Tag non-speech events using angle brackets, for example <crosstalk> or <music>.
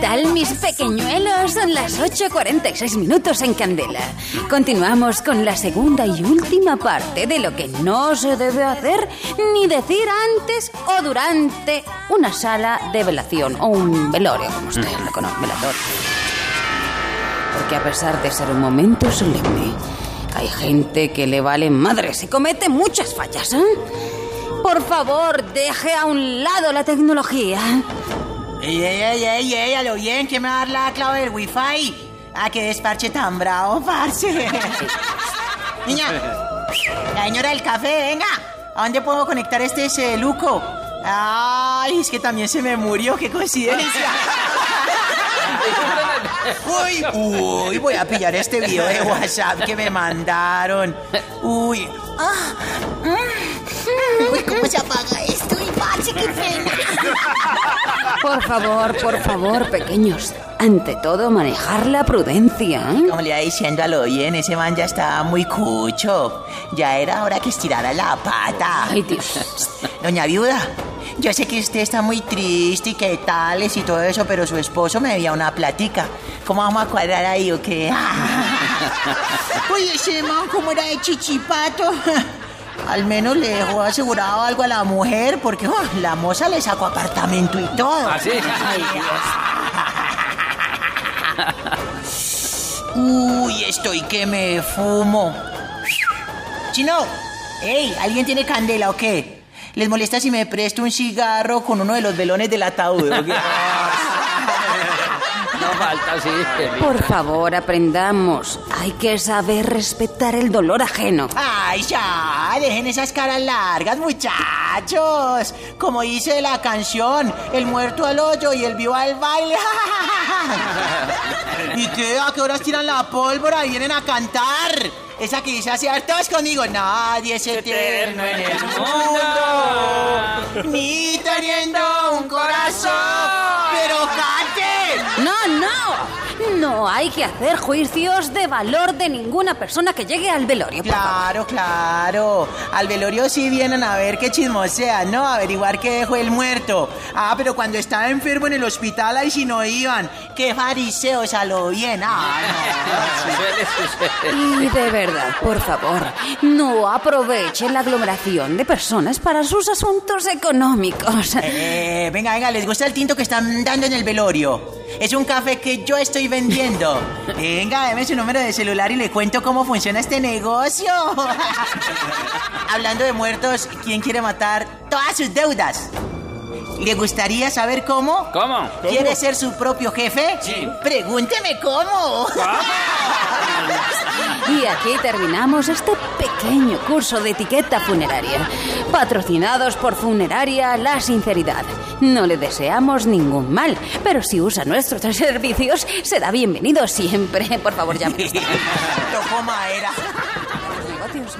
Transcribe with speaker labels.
Speaker 1: tal, mis pequeñuelos? Son las 8.46 minutos en Candela. Continuamos con la segunda y última parte de lo que no se debe hacer ni decir antes o durante una sala de velación o un velorio, como usted lo conoce, velatorio. Porque a pesar de ser un momento solemne, hay gente que le vale madres y comete muchas fallas, ¿eh? Por favor, deje a un lado la tecnología.
Speaker 2: Ey, ey, ey, ey, ey, a lo bien, ¿quién me va a dar la clave del wifi? Ah, qué desparche tan bravo, parce. <laughs> Niña, la señora del café, venga. ¿A dónde puedo conectar este celuco? Ay, es que también se me murió, qué coincidencia. <laughs> Uy, uy, voy a pillar este video de WhatsApp que me mandaron. Uy, ah, mm, uy, ¿cómo se apaga esto? Uy, parce, qué pena.
Speaker 1: Por favor, por favor, pequeños. Ante todo, manejar la prudencia. ¿eh?
Speaker 2: Como le iba diciendo a lo bien, ese man ya estaba muy cucho. Ya era hora que estirara la pata.
Speaker 1: Ay, Dios.
Speaker 2: Doña Viuda, yo sé que usted está muy triste y que tales y todo eso, pero su esposo me debía una platica. ¿Cómo vamos a cuadrar ahí o qué? <laughs> Uy, ese man, ¿cómo era de chichipato? <laughs> Al menos le dejó asegurado algo a la mujer, porque oh, la moza le sacó apartamento y todo.
Speaker 3: ¿Ah, sí? <laughs>
Speaker 2: Ay, Dios. Uy, estoy que me fumo. Chino, hey, ¿alguien tiene candela o qué? ¿Les molesta si me presto un cigarro con uno de los velones del ataúd? <laughs>
Speaker 3: falta, sí.
Speaker 1: Por favor, aprendamos. Hay que saber respetar el dolor ajeno.
Speaker 2: Ay, ya, dejen esas caras largas, muchachos. Como dice la canción, el muerto al hoyo y el vivo al baile. <laughs> ¿Y qué? ¿A qué horas tiran la pólvora y vienen a cantar? Esa que dice ver, todos conmigo. Nadie es eterno en el mundo, ni teniendo un corazón.
Speaker 1: No, no. No hay que hacer juicios de valor de ninguna persona que llegue al velorio. por favor.
Speaker 2: Claro, claro. Al velorio sí vienen a ver qué chismosean, ¿no? A averiguar qué dejó el muerto. Ah, pero cuando estaba enfermo en el hospital, ahí sí no iban. Qué fariseos a lo bien. Ah, no.
Speaker 1: Y de verdad, por favor, no aprovechen la aglomeración de personas para sus asuntos económicos.
Speaker 2: Eh, venga, venga, ¿les gusta el tinto que están dando en el velorio? Es un café que yo estoy vendiendo. <laughs> Venga, deme su número de celular y le cuento cómo funciona este negocio. <laughs> Hablando de muertos, ¿quién quiere matar todas sus deudas? ¿Le gustaría saber cómo?
Speaker 3: ¿Cómo?
Speaker 2: ¿Quiere ser su propio jefe?
Speaker 3: Sí.
Speaker 2: Pregúnteme cómo.
Speaker 1: Y <laughs> aquí terminamos este pequeño curso de etiqueta funeraria, patrocinados por Funeraria La Sinceridad. No le deseamos ningún mal, pero si usa nuestros <laughs> servicios, será bienvenido siempre. Por favor, llame. <laughs>
Speaker 2: Tocó madera.
Speaker 1: Negocios.